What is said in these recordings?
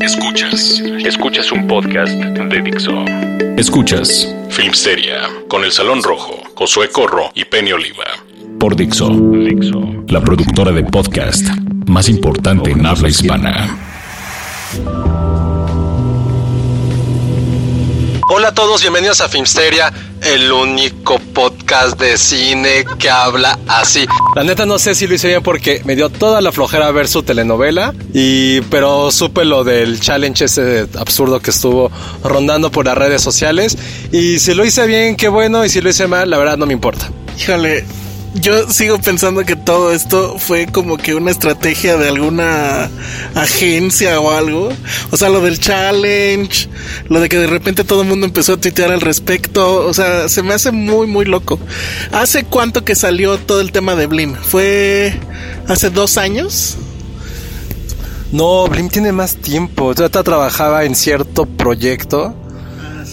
Escuchas. Escuchas un podcast de Dixo. Escuchas Filmsteria con El Salón Rojo, Josué Corro y Penny Oliva. Por Dixo. Dixo. La productora de podcast más importante en habla hispana. Hola a todos, bienvenidos a Filmsteria, el único podcast de cine que habla así. La neta no sé si lo hice bien porque me dio toda la flojera ver su telenovela y pero supe lo del challenge ese absurdo que estuvo rondando por las redes sociales y si lo hice bien, qué bueno y si lo hice mal, la verdad no me importa. Híjole, yo sigo pensando que todo esto fue como que una estrategia de alguna agencia o algo. O sea, lo del challenge, lo de que de repente todo el mundo empezó a tuitear al respecto. O sea, se me hace muy, muy loco. ¿Hace cuánto que salió todo el tema de Blim? ¿Fue hace dos años? No, Blim tiene más tiempo. Trata trabajaba en cierto proyecto.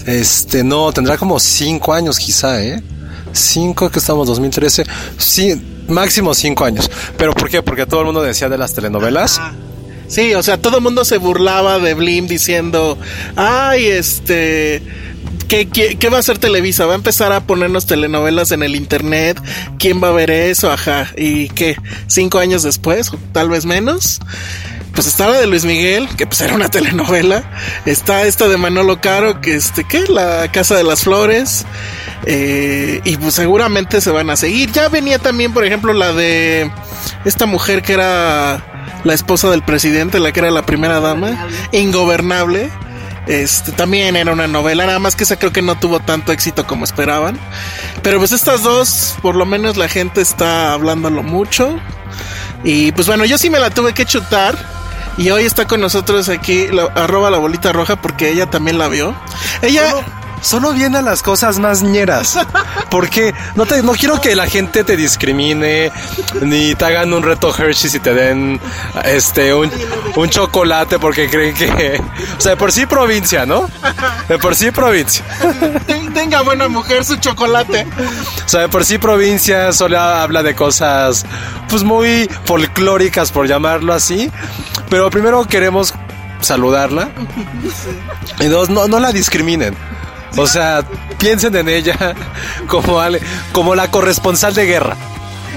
Este, no, tendrá como cinco años quizá, ¿eh? 5 que estamos 2013, sí, máximo 5 años. ¿Pero por qué? Porque todo el mundo decía de las telenovelas. Sí, o sea, todo el mundo se burlaba de Blim diciendo, ay, este... ¿Qué, qué, va a hacer Televisa? ¿Va a empezar a ponernos telenovelas en el internet? ¿Quién va a ver eso? Ajá. ¿Y qué? ¿Cinco años después? ¿O tal vez menos? Pues está la de Luis Miguel, que pues era una telenovela. Está esta de Manolo Caro, que este, ¿qué? La Casa de las Flores. Eh, y pues seguramente se van a seguir. Ya venía también, por ejemplo, la de esta mujer que era la esposa del presidente, la que era la primera dama, ingobernable. Este también era una novela, nada más que esa creo que no tuvo tanto éxito como esperaban. Pero pues estas dos, por lo menos la gente está hablándolo mucho. Y pues bueno, yo sí me la tuve que chutar. Y hoy está con nosotros aquí, la, arroba la bolita roja, porque ella también la vio. Ella. Solo vienen las cosas más ñeras. Porque no te, no quiero que la gente te discrimine, ni te hagan un reto Hershey y te den este un, un chocolate porque creen que. O sea, de por sí provincia, ¿no? De por sí provincia. Tenga buena mujer su chocolate. O sea, de por sí provincia solo habla de cosas pues muy folclóricas, por llamarlo así. Pero primero queremos saludarla. Y dos, no, no la discriminen. O sea, piensen en ella como, como la corresponsal de guerra.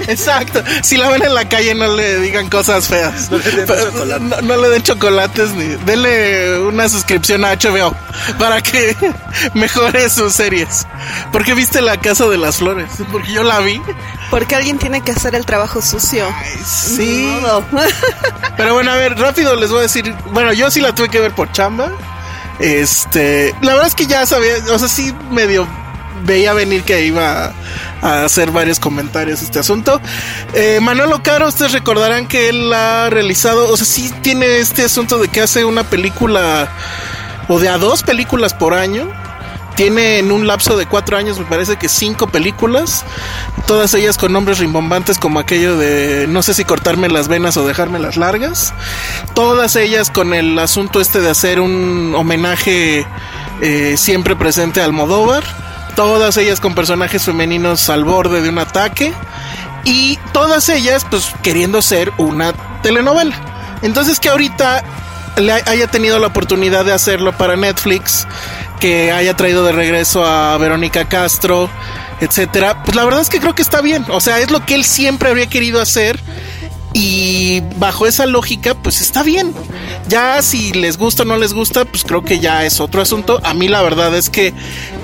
Exacto. Si la ven en la calle, no le digan cosas feas. No le den, chocolates ni. Denle una suscripción a HBO para que mejore sus series. Porque viste La Casa de las Flores. Porque yo la vi. Porque alguien tiene que hacer el trabajo sucio. sí. Pero bueno, a ver, rápido les voy a decir. Bueno, yo sí la tuve que ver por chamba. Este, la verdad es que ya sabía, o sea, sí medio veía venir que iba a hacer varios comentarios este asunto. Eh, Manolo Caro, ustedes recordarán que él ha realizado, o sea, sí tiene este asunto de que hace una película o de a dos películas por año. Tiene en un lapso de cuatro años, me parece que cinco películas, todas ellas con nombres rimbombantes como aquello de no sé si cortarme las venas o dejarme las largas. Todas ellas con el asunto este de hacer un homenaje eh, siempre presente al Modóvar. Todas ellas con personajes femeninos al borde de un ataque. Y todas ellas pues queriendo ser una telenovela. Entonces que ahorita le haya tenido la oportunidad de hacerlo para Netflix, que haya traído de regreso a Verónica Castro, etcétera, pues la verdad es que creo que está bien. O sea, es lo que él siempre habría querido hacer. Y bajo esa lógica, pues está bien. Ya si les gusta o no les gusta, pues creo que ya es otro asunto. A mí la verdad es que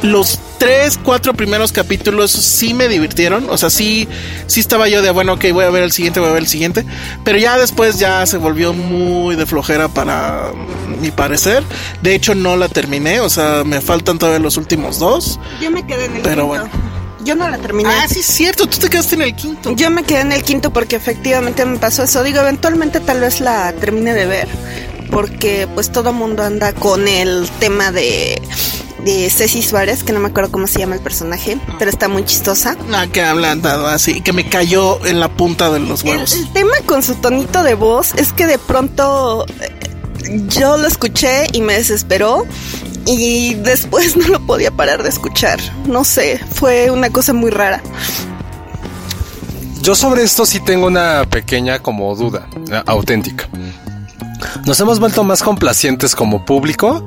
los tres, cuatro primeros capítulos sí me divirtieron. O sea, sí, sí estaba yo de, bueno, ok, voy a ver el siguiente, voy a ver el siguiente. Pero ya después ya se volvió muy de flojera para mi parecer. De hecho, no la terminé. O sea, me faltan todavía los últimos dos. Yo me quedé en el Pero quinto. bueno. Yo no la terminé. Ah, sí, es cierto. Tú te quedaste en el quinto. Yo me quedé en el quinto porque efectivamente me pasó eso. Digo, eventualmente tal vez la termine de ver. Porque pues todo mundo anda con el tema de, de Ceci Suárez, que no me acuerdo cómo se llama el personaje, pero está muy chistosa. Ah, que hablan dado así, que me cayó en la punta de los huevos. el tema con su tonito de voz es que de pronto eh, yo lo escuché y me desesperó y después no lo podía parar de escuchar. No sé, fue una cosa muy rara. Yo sobre esto sí tengo una pequeña como duda eh, auténtica. Nos hemos vuelto más complacientes como público.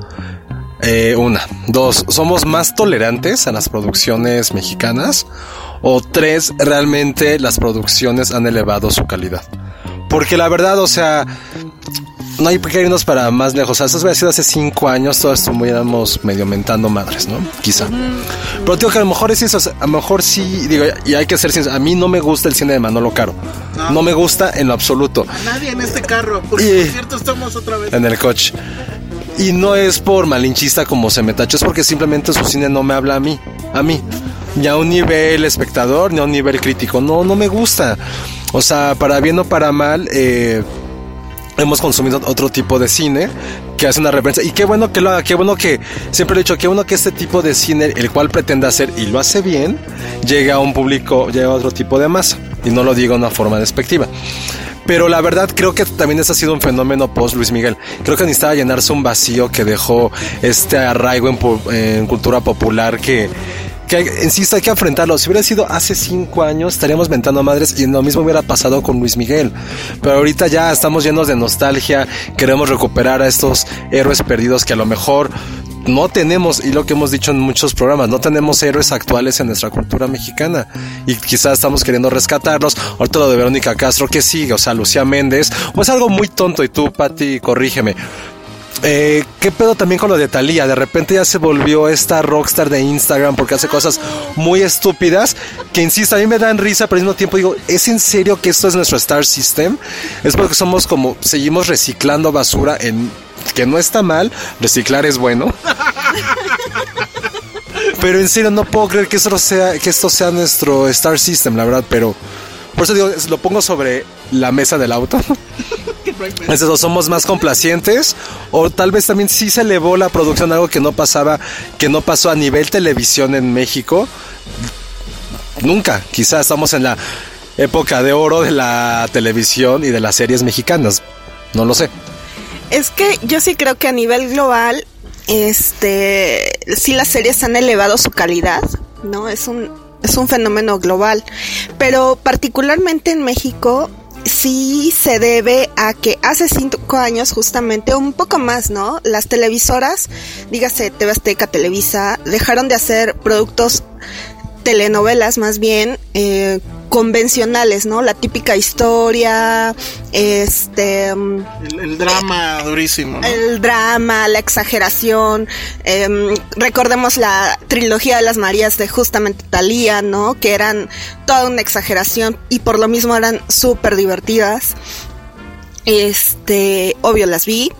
Eh, una, dos, somos más tolerantes a las producciones mexicanas. O tres, realmente las producciones han elevado su calidad. Porque la verdad, o sea, no hay que irnos para más lejos. O sea, esto hubiera sido hace cinco años, todos estuviéramos medio mentando madres, ¿no? Quizá. Pero digo que a lo mejor es eso, a lo mejor sí, digo, y hay que ser sinceros, a mí no me gusta el cine de Manolo Caro. No, me gusta en lo absoluto. Nadie en este carro, porque Y- por cierto estamos otra vez. En el coche. Y no es por malinchista como se me tachó, es porque simplemente su cine no me habla a mí. A mí. Ni a un nivel espectador, ni a un nivel crítico. No, no me gusta. O sea, para bien o para mal, eh, hemos consumido otro tipo de cine que hace una referencia. Y qué bueno que lo haga, qué bueno que, siempre he dicho, qué bueno que este tipo de cine, el cual pretende hacer y lo hace bien, llega a un público, llega a otro tipo de masa. Y no lo digo de una forma despectiva. Pero la verdad creo que también ese ha sido un fenómeno post Luis Miguel. Creo que necesitaba llenarse un vacío que dejó este arraigo en, cultura popular que, que, insisto, hay que enfrentarlo. Si hubiera sido hace cinco años, estaríamos ventando madres y lo mismo hubiera pasado con Luis Miguel. Pero ahorita ya estamos llenos de nostalgia, queremos recuperar a estos héroes perdidos que a lo mejor no tenemos, y lo que hemos dicho en muchos programas, no tenemos héroes actuales en nuestra cultura mexicana. Y quizás estamos queriendo rescatarlos. Ahorita lo de Verónica Castro, que sigue? O sea, Lucía Méndez. O es algo muy tonto, y tú, Pati, corrígeme. Eh, ¿Qué pedo también con lo de Thalía? De repente ya se volvió esta rockstar de Instagram porque hace cosas muy estúpidas que, insisto, a mí me dan risa, pero al mismo tiempo digo, ¿es en serio que esto es nuestro Star System? Es porque somos como, seguimos reciclando basura en que no está mal, reciclar es bueno. Pero en serio no puedo creer que esto sea, que esto sea nuestro Star System, la verdad, pero por eso digo, lo pongo sobre la mesa del auto. Es eso, somos más complacientes o tal vez también sí se elevó la producción, algo que no pasaba, que no pasó a nivel televisión en México. Nunca, quizás estamos en la época de oro de la televisión y de las series mexicanas. No lo sé. Es que yo sí creo que a nivel global, este, sí las series han elevado su calidad, ¿no? Es un, es un fenómeno global. Pero particularmente en México, sí se debe a que hace cinco años justamente, un poco más, ¿no? Las televisoras, dígase TV Azteca, Televisa, dejaron de hacer productos telenovelas más bien eh, convencionales, ¿no? La típica historia, este, mm, El, el drama durísimo. ¿no? el drama, la exageración. em, recordemos la trilogía de las Marías de justamente Talía, ¿no? Que eran toda una exageración y por lo mismo eran súper divertidas. Este, obvio las vi.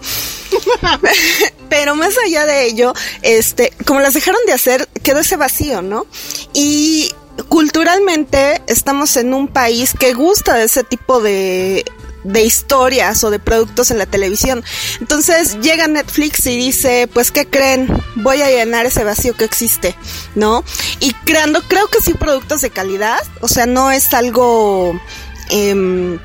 Pero más allá de ello, este, como las dejaron de hacer, quedó ese vacío, ¿no? Y culturalmente estamos en un país que gusta de ese tipo de de historias o de productos en la televisión. Entonces llega Netflix y dice, pues ¿qué creen? Voy a llenar ese vacío que existe, ¿no? Y creando, creo que sí, productos de calidad, o sea, no es algo... em,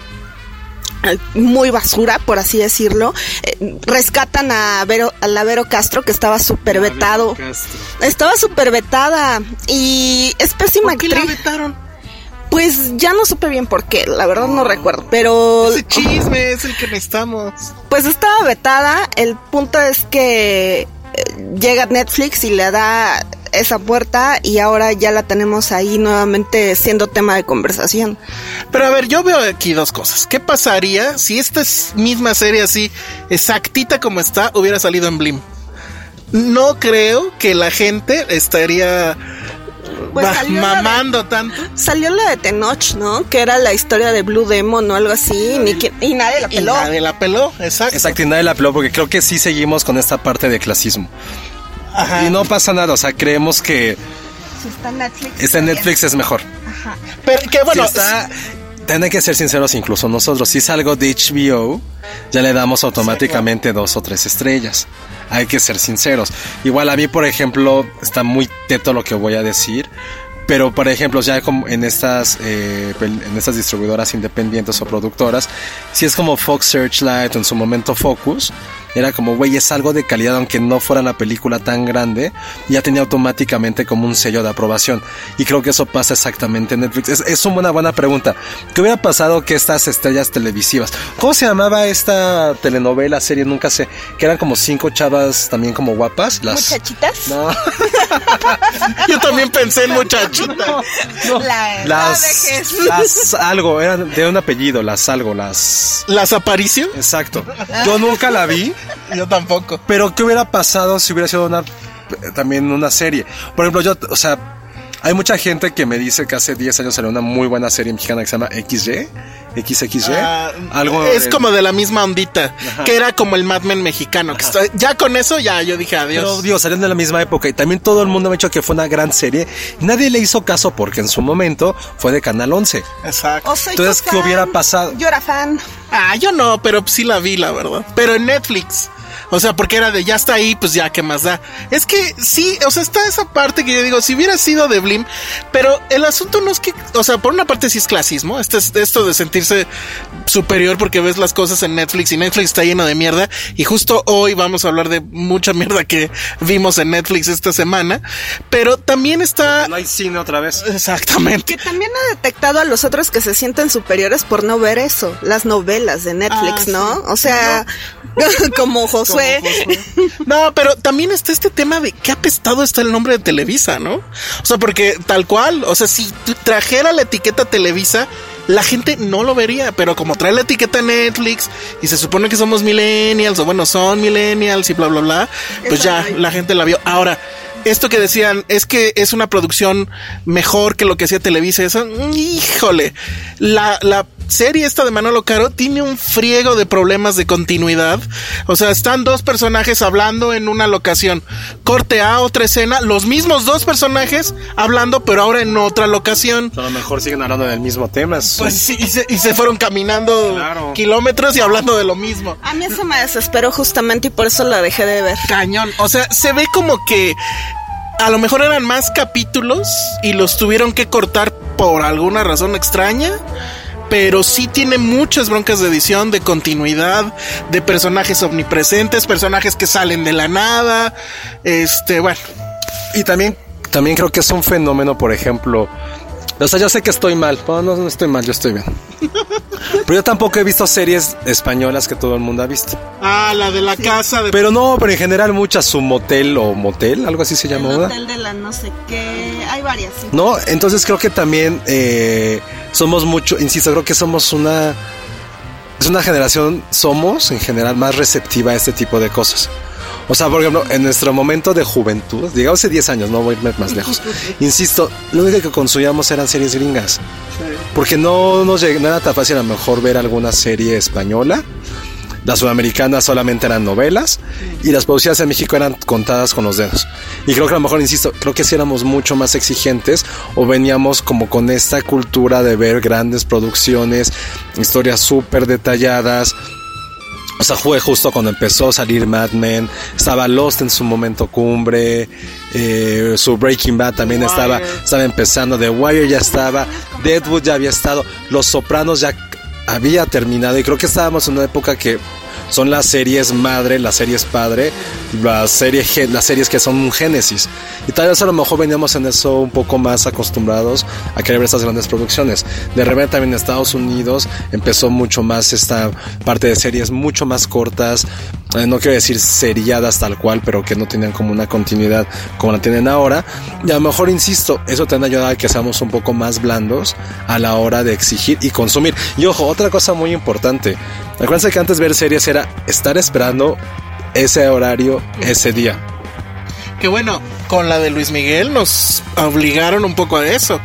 muy basura, por así decirlo. Eh, rescatan a Vero, a la Vero Castro, que estaba súper vetado. Estaba súper vetada y es pésima ¿Por qué la actriz. vetaron? Pues ya no supe bien por qué, la verdad no recuerdo, pero Ese chisme es el que necesitamos. pues estaba vetada. El punto es que eh, llega Netflix y le da esa puerta y ahora ya la tenemos ahí nuevamente siendo tema de conversación. Pero a ver, yo veo aquí dos cosas. ¿Qué pasaría si esta misma serie así, exactita como está, hubiera salido en Blim? No creo que la gente estaría Pues va- salió mamando tanto. Salió la de Tenoch, ¿no? Que era la historia de Blue Demon o algo así, ni que- y nadie la Y peló. nadie la peló, exacto. Exacto, y nadie la peló porque creo que sí seguimos con esta parte de clasismo. Ajá. Y no pasa nada, o sea, creemos que Si está en Netflix. este Netflix es mejor. Pero que bueno, si está, tienen que ser sinceros incluso nosotros. Si es algo de HBO, ya le damos automáticamente dos o tres estrellas. Hay que ser sinceros. Igual a mí, por ejemplo, está muy teto lo que voy a decir. Pero, por ejemplo, ya como en estas, eh, en estas distribuidoras independientes o productoras, si es como Fox Searchlight o en su momento Focus, era como, güey, es algo de calidad, aunque no fuera la película tan grande, ya tenía automáticamente como un sello de aprobación. Y creo que eso pasa exactamente en Netflix. Es, es una buena pregunta. ¿Qué hubiera pasado que estas estrellas televisivas, ¿cómo se llamaba esta telenovela, serie? Nunca sé, que eran como cinco chavas también como guapas. Las... Muchachitas. No. yo también pensé en muchachita. La, Las, la vejez. las algo, eran de un apellido, las algo, las... ¿Las aparicio? Exacto. Yo nunca la vi, Yo tampoco. pero ¿qué hubiera pasado si hubiera sido una también una serie? Por ejemplo, yo, o sea, hay mucha gente que me dice que hace 10 años salió una muy buena serie mexicana que se llama XY, XXY, Ah, algo es como de la misma ondita, que era como el Mad Men mexicano. Que está- ya con eso ya yo dije Pero adiós. digo, salieron de la misma época y también todo el mundo me ha dicho que fue una gran serie. Nadie le hizo caso porque en su momento fue de Canal 11. Exacto. O Entonces, ¿qué fan. hubiera pasado? Yo era fan. Ah, yo no, pero sí la vi, la verdad. Pero en Netflix. O sea, porque era de ya está ahí, pues ya, ¿qué más da? Es que sí, o sea, está esa parte que yo digo, si hubiera sido de Blim, pero el asunto no es que, o sea, por una parte sí es clasismo, este es esto de sentirse superior porque ves las cosas en Netflix y Netflix está lleno de mierda. Y justo hoy vamos a hablar de mucha mierda que vimos en Netflix esta semana, pero también está. No hay cine otra vez. Exactamente. Que también ha detectado a los otros que se sienten superiores por no ver eso, las novelas de Netflix, Ah, ¿no? sí. O sea, como Josué. No, pero también está este tema de qué apestado está el nombre de Televisa, ¿no? O sea, porque tal cual, o sea, si trajera la etiqueta Televisa, la gente no lo vería, pero como trae la etiqueta Netflix y se supone que somos millennials, o bueno, son millennials y bla, bla, bla, pues ya la gente la vio. Ahora, esto que decían es que es una producción mejor que lo que hacía Televisa, eso, híjole, la, la serie esta de Manolo Caro tiene un friego de problemas de continuidad. O sea, están dos personajes hablando en una locación. Corte a otra escena, los mismos dos personajes hablando, pero ahora en otra locación. A lo mejor siguen hablando del mismo tema. es- Pues sí, y se, y se fueron caminando Claro. kilómetros y hablando de lo mismo. A mí eso me desesperó justamente y por eso la dejé de ver. Cañón. O sea, se ve como que a lo mejor eran más capítulos y los tuvieron que cortar por alguna razón extraña. Pero sí tiene muchas broncas de edición, de continuidad, de personajes omnipresentes, personajes que salen de la nada. Este, bueno. Y también, también creo que es un fenómeno, por ejemplo. O sea, yo sé que estoy mal. Bueno, no, no estoy mal, yo estoy bien. Pero yo tampoco he visto series españolas que todo el mundo ha visto. Ah, la de la casa de... Pero no, pero en general muchas, su motel o motel, algo así se llama, El hotel de la no sé qué. Hay varias. sí. No, entonces creo que también eh, somos mucho, insisto, creo que somos una, es una generación, somos en general más receptiva a este tipo de cosas. O sea, por ejemplo, en nuestro momento de juventud, digamos hace 10 años, no voy a irme más lejos, insisto, lo único que consumíamos eran series gringas. Porque no nos lleg- no era tan fácil a lo mejor ver alguna serie española. Las sudamericanas solamente eran novelas y las producidas en México eran contadas con los dedos. Y creo que a lo mejor, insisto, creo que sí éramos mucho más exigentes o veníamos como con esta cultura de ver grandes producciones, historias súper detalladas. O sea, fue justo cuando empezó a salir Mad Men, estaba Lost en su momento cumbre, eh, su Breaking Bad también estaba, estaba empezando, The Wire ya estaba, Deadwood ya había estado, Los Sopranos ya había terminado. Y creo que estábamos en una época que son las series madre, las series padre, las series, las series que son un génesis. Y tal vez a lo mejor veníamos en eso un poco más acostumbrados a querer ver estas grandes producciones. De repente también en Estados Unidos empezó mucho más esta parte de series mucho más cortas, eh, no quiero decir seriadas tal cual, pero que no tenían como una continuidad como la tienen ahora. Y a lo mejor, insisto, eso te han ayudado a que seamos un poco más blandos a la hora de exigir y consumir. Y ojo, otra cosa muy importante. Acuérdense que antes ver series era estar esperando ese horario, ese día. Que bueno, con la de Luis Miguel nos obligaron un poco a eso.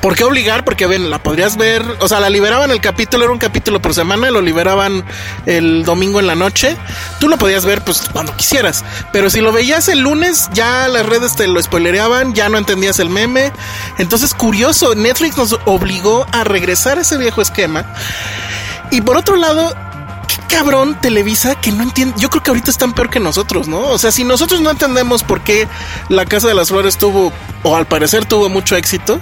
¿Por qué obligar? Porque ven, la podrías ver, o sea, la liberaban el capítulo, era un capítulo por semana, lo liberaban el domingo en la noche. Tú lo podías ver pues cuando quisieras, pero si lo veías el lunes, ya las redes te lo spoilereaban, ya no entendías el meme. Entonces, curioso, Netflix nos obligó a regresar a ese viejo esquema. Y por otro lado, cabrón Televisa que no entiende. Yo creo que ahorita están peor que nosotros, ¿no? O sea, si nosotros no entendemos por qué La Casa de las Flores tuvo, o al parecer tuvo mucho éxito,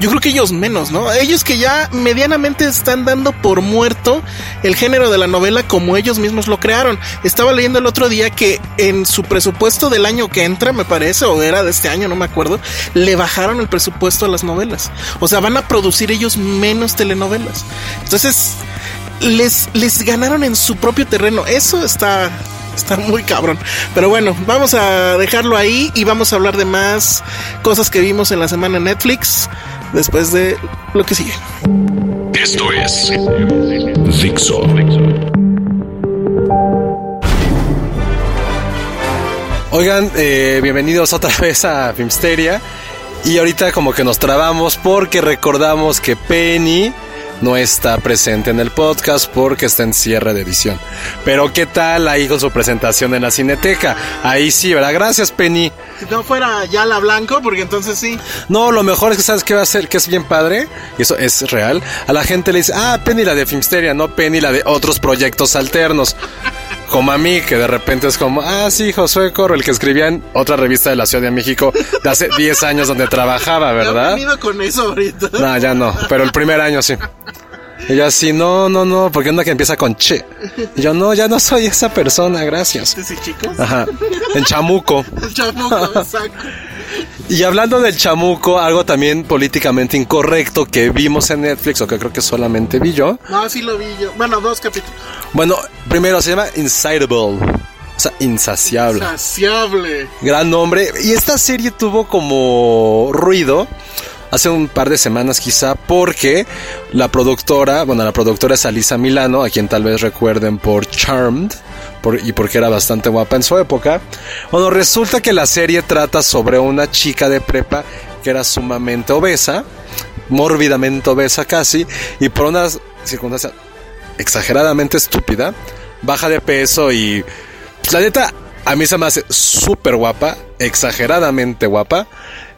yo creo que ellos menos, ¿no? Ellos que ya medianamente están dando por muerto el género de la novela como ellos mismos lo crearon. Estaba leyendo el otro día que en su presupuesto del año que entra, me parece, o era de este año, no me acuerdo, le bajaron el presupuesto a las novelas. O sea, van a producir ellos menos telenovelas. Entonces, les, les ganaron en su propio terreno. Eso está, está muy cabrón. Pero bueno, vamos a dejarlo ahí y vamos a hablar de más cosas que vimos en la semana en Netflix después de lo que sigue. Esto es Dixo. Oigan, eh, bienvenidos otra vez a Filmsteria. Y ahorita como que nos trabamos porque recordamos que Penny no está presente en el podcast porque está en cierre de edición. Pero ¿qué tal ahí con su presentación en la Cineteca? Ahí sí, ¿verdad? Gracias, Penny. Si no fuera ya la blanco, porque entonces sí. No, lo mejor es que sabes qué va a ser, que es bien padre, y eso es real. A la gente le dice, ah, Penny la de Filmsteria, no Penny la de otros proyectos alternos. Como a mí, que de repente es como, ah, sí, Josué Corro, el que escribía en otra revista de la Ciudad de México de hace 10 años donde trabajaba, ¿verdad? con eso ahorita. No, ya no, pero el primer año sí. Y yo así, no, no, no, porque onda que empieza con che. Y yo, no, ya no soy esa persona, gracias. ¿Sí, chicos? Ajá, en chamuco. El chamuco, exacto. Y hablando del chamuco, algo también políticamente incorrecto que vimos en Netflix, o que creo que solamente vi yo. No, sí lo vi yo. Bueno, dos capítulos. Bueno, primero se llama Insatiable. O sea, insaciable. Insaciable. Gran nombre. Y esta serie tuvo como ruido hace un par de semanas quizá porque la productora, bueno, la productora es Alisa Milano, a quien tal vez recuerden por Charmed. Y porque era bastante guapa en su época. Bueno, resulta que la serie trata sobre una chica de prepa que era sumamente obesa, mórbidamente obesa casi, y por una circunstancia exageradamente estúpida, baja de peso y pues, la neta a mí se me hace súper guapa, exageradamente guapa.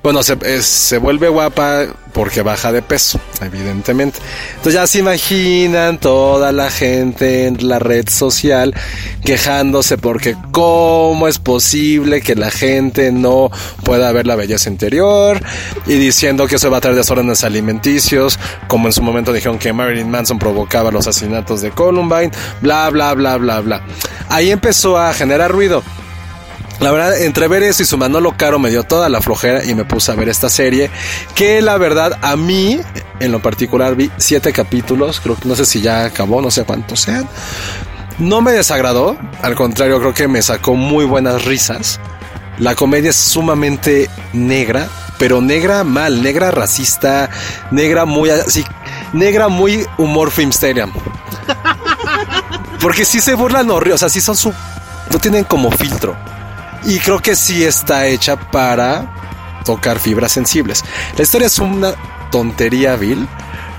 Bueno, se, es- se vuelve guapa porque baja de peso, evidentemente. Entonces ya se imaginan toda la gente en la red social quejándose porque cómo es posible que la gente no pueda ver la belleza interior y diciendo que eso va a traer desórdenes alimenticios, como en su momento dijeron que Marilyn Manson provocaba los asesinatos de Columbine, bla, bla, bla, bla, bla. Ahí empezó a generar ruido. La verdad, entre ver eso y su Manolo Caro me dio toda la flojera y me puse a ver esta serie. Que la verdad, a mí, en lo particular, vi siete capítulos. Creo que no sé si ya acabó, no sé cuántos sean. No me desagradó, al contrario, creo que me sacó muy buenas risas. La comedia es sumamente negra, pero negra mal, negra racista, negra muy así, negra muy humor filmsteria. Porque sí se burlan horrible, o sea, sí son su no tienen como filtro. Y creo que sí está hecha para tocar fibras sensibles. La historia es una tontería vil,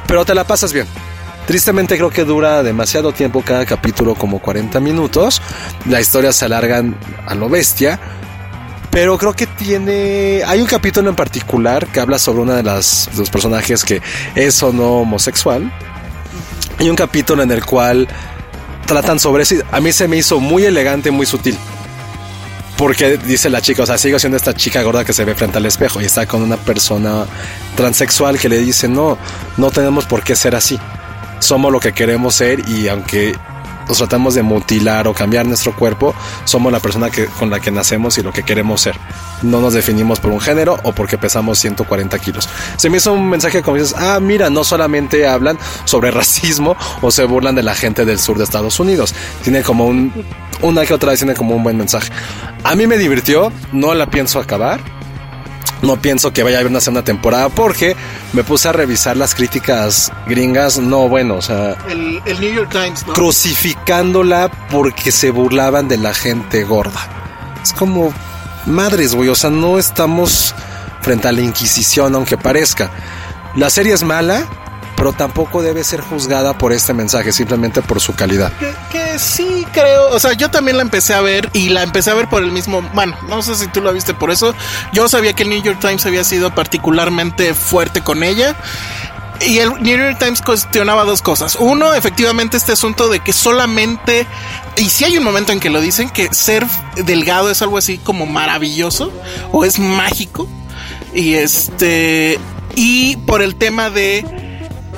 pero te la pasas bien. Tristemente creo que dura demasiado tiempo cada capítulo, como 40 minutos. La historia se alargan a lo bestia. Pero creo que tiene. Hay un capítulo en particular que habla sobre una de las de los personajes que es o no homosexual. Hay un capítulo en el cual tratan sobre eso. A mí se me hizo muy elegante, muy sutil. Porque dice la chica, o sea, sigo siendo esta chica gorda que se ve frente al espejo y está con una persona transexual que le dice, no, no tenemos por qué ser así. Somos lo que queremos ser y aunque nos tratamos de mutilar o cambiar nuestro cuerpo, somos la persona que, con la que nacemos y lo que queremos ser. No nos definimos por un género o porque pesamos 140 kilos. Se me hizo un mensaje como dices, ah, mira, no solamente hablan sobre racismo o se burlan de la gente del sur de Estados Unidos. Tiene como un, una que otra vez tiene como un buen mensaje. A mí me divirtió, no la pienso acabar. No pienso que vaya a haber una segunda temporada porque me puse a revisar las críticas gringas. No, bueno, o sea. El, el New York Times, ¿no? Crucificándola porque se burlaban de la gente gorda. Es como. Madres, güey. O sea, no estamos frente a la Inquisición, aunque parezca. La serie es mala, pero tampoco debe ser juzgada por este mensaje, simplemente por su calidad. Que, sí creo, o sea, yo también la empecé a ver y la empecé a ver por el mismo, bueno, no sé si tú la viste por eso, yo sabía que el New York Times había sido particularmente fuerte con ella. Y el New York Times cuestionaba dos cosas. Uno, efectivamente, este asunto de que solamente, y si hay un momento en que lo dicen, que ser delgado es algo así como maravilloso o es mágico. Y este, y por el tema de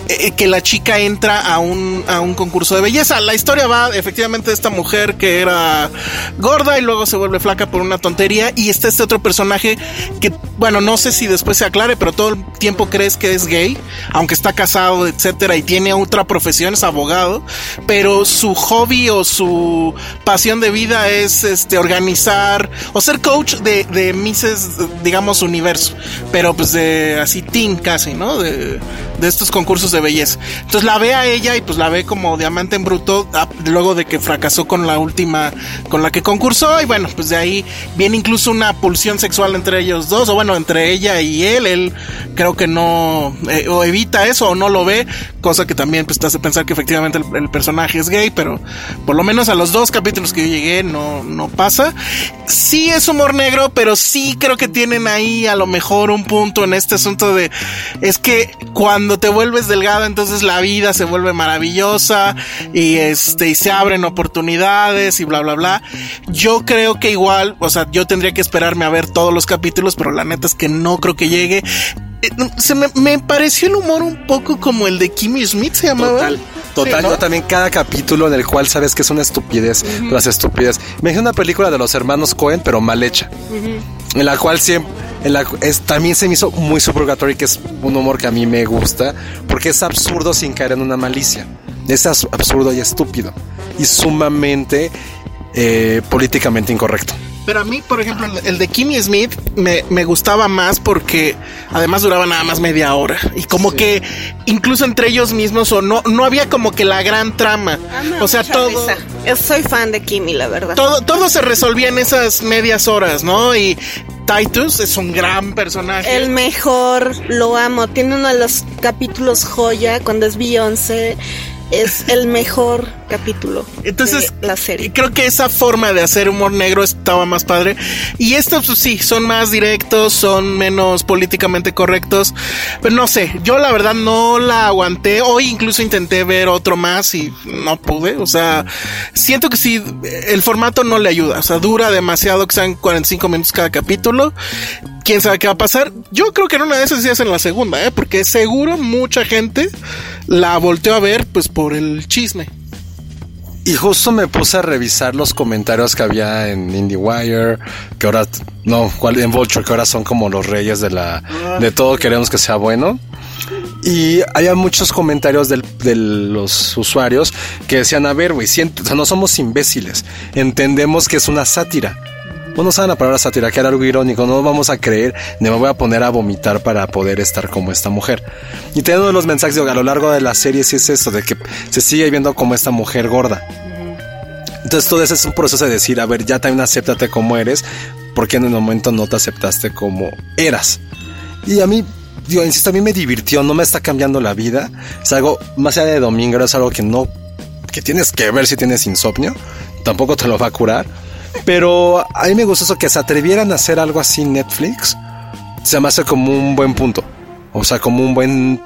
eh, que la chica entra a un, a un concurso de belleza. La historia va efectivamente de esta mujer que era gorda y luego se vuelve flaca por una tontería y está este otro personaje que, bueno, no sé si después se aclare, pero todo el tiempo crees que es gay, aunque está casado, etcétera, y tiene otra profesión, es abogado, pero su hobby o su pasión de vida es este organizar o ser coach de, de digamos, universo, pero pues de así teen casi, ¿no? De, de estos concursos de belleza. Entonces la ve a ella y pues la ve como diamante en bruto luego de que fracasó con la última con la que concursó y bueno, pues de ahí viene incluso una pulsión sexual entre ellos dos o bueno, entre ella y él. Él creo que no eh, o evita eso o no lo ve, cosa que también pues te hace pensar que efectivamente el, personaje es gay, pero por lo menos a los dos capítulos que yo llegué no no pasa. Sí es humor negro, pero sí creo que tienen ahí a lo mejor un punto en este asunto de es que cuando te vuelves delgado, entonces la vida se vuelve maravillosa y este y se abren oportunidades y bla bla bla. Yo creo que igual, o sea, yo tendría que esperarme a ver todos los capítulos, pero la neta es que no creo que llegue. Se me, me pareció el humor un poco como el de Kimmy Smith, se llamaba. Total. Total, sí, ¿no? yo también cada capítulo en el cual sabes que es una estupidez, uh -huh. las estupidez. Me dije una película de los hermanos Cohen, pero mal hecha. Uh -huh. En la cual siempre en la, es, también se me hizo muy subrogatory, que es un humor que a mí me gusta, porque es absurdo sin caer en una malicia. Es absurdo y estúpido. Y sumamente eh, políticamente incorrecto. Pero a mí, por ejemplo, el de Kimmy Smith me, me, gustaba más porque además duraba nada más media hora. Y como sí. que incluso entre ellos mismos o no, no había como que la gran trama. Ah, o sea, todo. Risa. Yo soy fan de Kimmy, la verdad. Todo, todo se resolvía en esas medias horas, ¿no? Y Titus es un gran personaje. El mejor, lo amo. Tiene uno de los capítulos joya cuando es Beyoncé es el mejor capítulo entonces de la serie. creo que esa forma de hacer humor negro estaba más padre. Y estos pues, sí son más directos son menos políticamente correctos. Pero no sé yo la verdad no la aguanté. Hoy incluso intenté ver otro más y no pude. O sea siento que sí el formato no le ayuda. O sea dura demasiado que sean 45 minutos cada capítulo. Quién sabe qué va a pasar. Yo creo que en una de esas sí es en la segunda, ¿eh? porque seguro mucha gente la volteó a ver pues por el chisme. Y justo me puse a revisar los comentarios que había en IndieWire, que ahora, no, en Vulture, que ahora son como los reyes de la, de todo queremos que sea bueno. Y había muchos comentarios del, de los usuarios que decían, a ver, güey, o sea, no somos imbéciles, entendemos que es una sátira bueno, saben la palabra sátira, que era algo irónico, no vamos a creer, ni me voy a poner a vomitar para poder estar como esta mujer. Y teniendo uno de los mensajes digo, a lo largo de la serie sí es eso, de que se sigue viendo como esta mujer gorda. Entonces todo eso es un proceso de decir, a ver, ya también acéptate como eres, porque en el momento no te aceptaste como eras. Y a mí, digo, insisto, a mí me divirtió, no me está cambiando la vida. Es algo, más allá de domingo, es algo que no, que tienes que ver si tienes insomnio, tampoco te lo va a curar pero a mí me gustó eso que se atrevieran a hacer algo así Netflix. Se me hace como un buen punto. O sea, como un buen,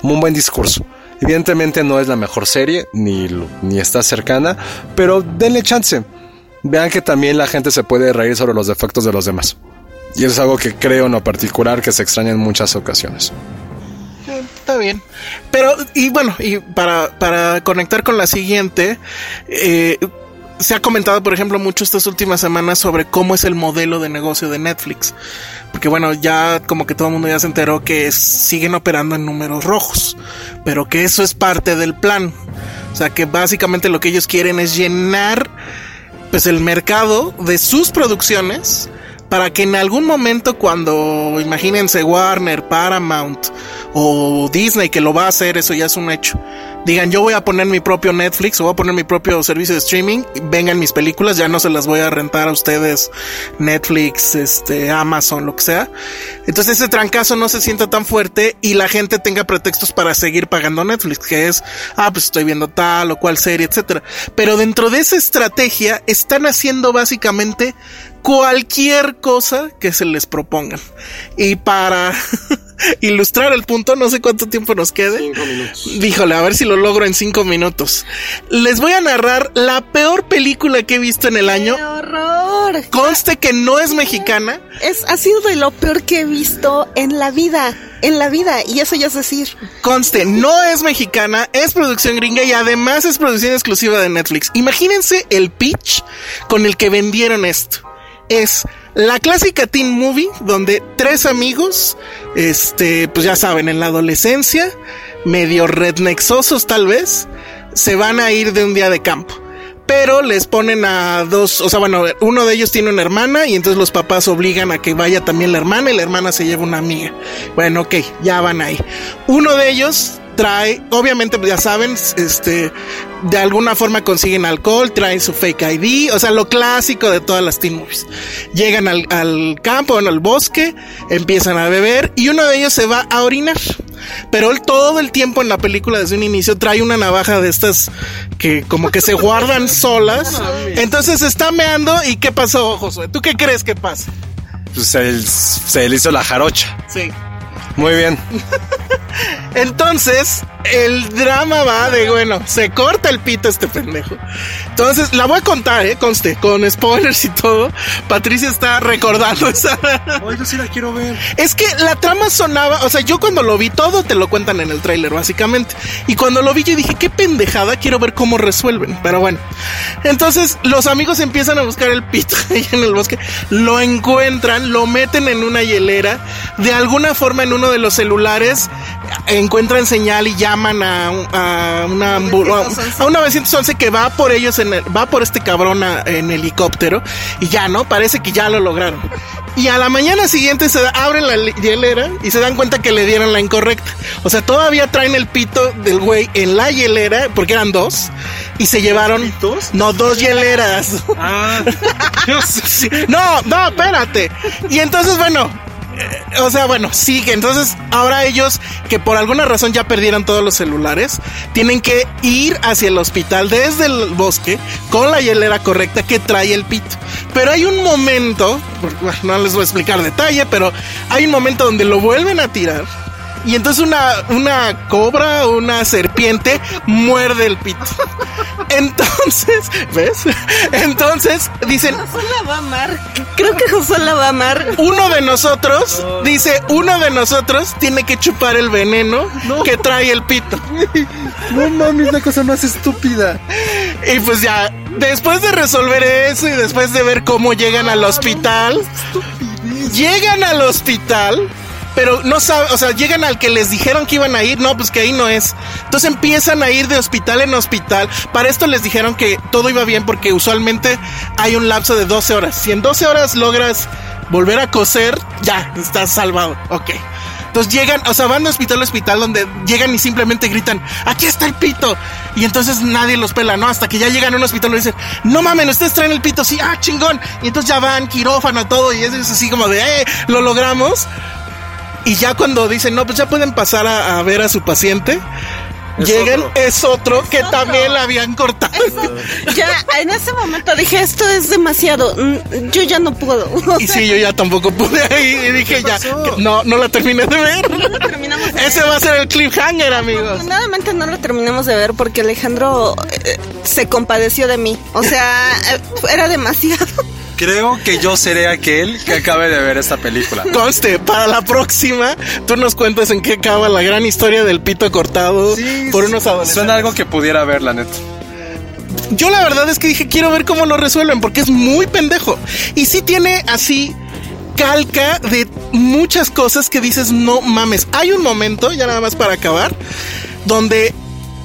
como un buen discurso. Evidentemente no es la mejor serie, ni, ni está cercana, pero denle chance. Vean que también la gente se puede reír sobre los defectos de los demás. Y eso es algo que creo en lo particular que se extraña en muchas ocasiones. Está bien. Pero, y bueno, y para, para conectar con la siguiente, eh, se ha comentado, por ejemplo, mucho estas últimas semanas sobre cómo es el modelo de negocio de Netflix. Porque bueno, ya como que todo el mundo ya se enteró que siguen operando en números rojos, pero que eso es parte del plan. O sea, que básicamente lo que ellos quieren es llenar pues el mercado de sus producciones para que en algún momento cuando imagínense Warner, Paramount o Disney que lo va a hacer, eso ya es un hecho. Digan, yo voy a poner mi propio Netflix o voy a poner mi propio servicio de streaming, vengan mis películas, ya no se las voy a rentar a ustedes Netflix, este, Amazon, lo que sea. Entonces ese trancazo no se sienta tan fuerte y la gente tenga pretextos para seguir pagando Netflix, que es, ah, pues estoy viendo tal o cual serie, etcétera. Pero dentro de esa estrategia están haciendo básicamente cualquier cosa que se les propongan. Y para ilustrar el punto, no sé cuánto tiempo nos quede. Cinco minutos. Díjole, a ver si lo logro en cinco minutos. Les voy a narrar la peor película que he visto en el año. ¡Qué horror! Conste que no es mexicana. Es, ha sido de lo peor que he visto en la vida. En la vida. Y eso ya es decir. Conste, no es mexicana, es producción gringa y además es producción exclusiva de Netflix. Imagínense el pitch con el que vendieron esto. Es la clásica teen movie donde tres amigos, este, pues ya saben, en la adolescencia, medio rednexosos tal vez, se van a ir de un día de campo. Pero les ponen a dos, o sea, bueno, uno de ellos tiene una hermana y entonces los papás obligan a que vaya también la hermana y la hermana se lleva una amiga. Bueno, ok, ya van ahí. Uno de ellos trae, obviamente pues ya saben, este, de alguna forma consiguen alcohol, traen su fake ID, o sea, lo clásico de todas las teen movies. Llegan al, al campo, bueno, al bosque, empiezan a beber y uno de ellos se va a orinar. Pero él todo el tiempo en la película desde un inicio trae una navaja de estas que como que se guardan solas. Entonces está meando y ¿qué pasó, Josué? ¿Tú qué crees que pasa? Pues él- se le hizo la jarocha. Sí. Muy bien. Entonces, el drama va de, bueno, se corta el pito este pendejo. Entonces, la voy a contar, eh, conste, con spoilers y todo. Patricia está recordando esa. Oye, yo sí la quiero ver. Es que la trama sonaba, o sea, yo cuando lo vi todo te lo cuentan en el tráiler básicamente. Y cuando lo vi yo dije, qué pendejada, quiero ver cómo resuelven. Pero bueno. Entonces los amigos empiezan a buscar el pito ahí en el bosque, lo encuentran, lo meten en una hielera, de alguna forma en uno de los celulares encuentran señal y llaman a, un- a una a, a un 911 que va por ellos en el- va por este cabrón a- en helicóptero y ya no parece que ya lo lograron. Y a la mañana siguiente se abren la hielera y se dan cuenta que le dieron la incorrecta. O sea todavía traen el pito del güey en la hielera porque eran dos y se llevaron no dos hieleras. Ah, Sí. No, no, espérate. Y entonces, bueno, o sea, bueno, sigue. Entonces, ahora ellos, que por alguna razón ya perdieron todos los celulares, tienen que ir hacia el hospital desde el bosque con la hielera correcta que trae el pito. Pero hay un momento, bueno, no les voy a explicar detalle, pero hay un momento donde lo vuelven a tirar. Y entonces una, una cobra o una serpiente muerde el pito. Entonces, ¿ves? Entonces dicen, Josué la va a amar. Creo que Josué la va a amar. uno de nosotros, dice, uno de nosotros tiene que chupar el veneno que trae el pito. no mames, la cosa más estúpida. Y pues ya, después de resolver eso y después de ver cómo llegan al hospital, llegan al hospital, pero no saben, o sea, llegan al que les dijeron que iban a ir, no, pues que ahí no es. Entonces empiezan a ir de hospital en hospital. Para esto les dijeron que todo iba bien porque usualmente hay un lapso de 12 horas. Si en 12 horas logras volver a coser, ya, estás salvado. Ok. Entonces llegan, o sea, van de hospital a hospital donde llegan y simplemente gritan, aquí está el pito. Y entonces nadie los pela, ¿no? Hasta que ya llegan a un hospital y dicen, no mamen, ustedes traen el pito, sí, ah, chingón. Y entonces ya van, quirófano, todo, y es así como de, eh, lo logramos. Y ya cuando dicen, no, pues ya pueden pasar a, a ver a su paciente, Es llegan, otro. es otro que otro. también la habían cortado. Ya, en ese momento dije, esto es demasiado. Mm, Yo ya no puedo. O Y sí, yo ya tampoco pude ahí y dije ya, no, no la terminé de ver. no terminamos de Ese ver. va a ser el cliffhanger, amigos. Afortunadamente no lo terminamos de ver porque Alejandro eh, se compadeció de mí. O sea, eh, era demasiado. Creo que yo seré aquel que acabe de ver esta película. Conste, para la próxima, tú nos cuentas en qué acaba la gran historia del pito cortado por unos adolescentes. Suena algo que pudiera ver, la neta. Yo la verdad es que dije, quiero ver cómo lo resuelven, porque es muy pendejo. Y sí tiene así calca de muchas cosas que dices, no mames. Hay un momento, ya nada más para acabar, donde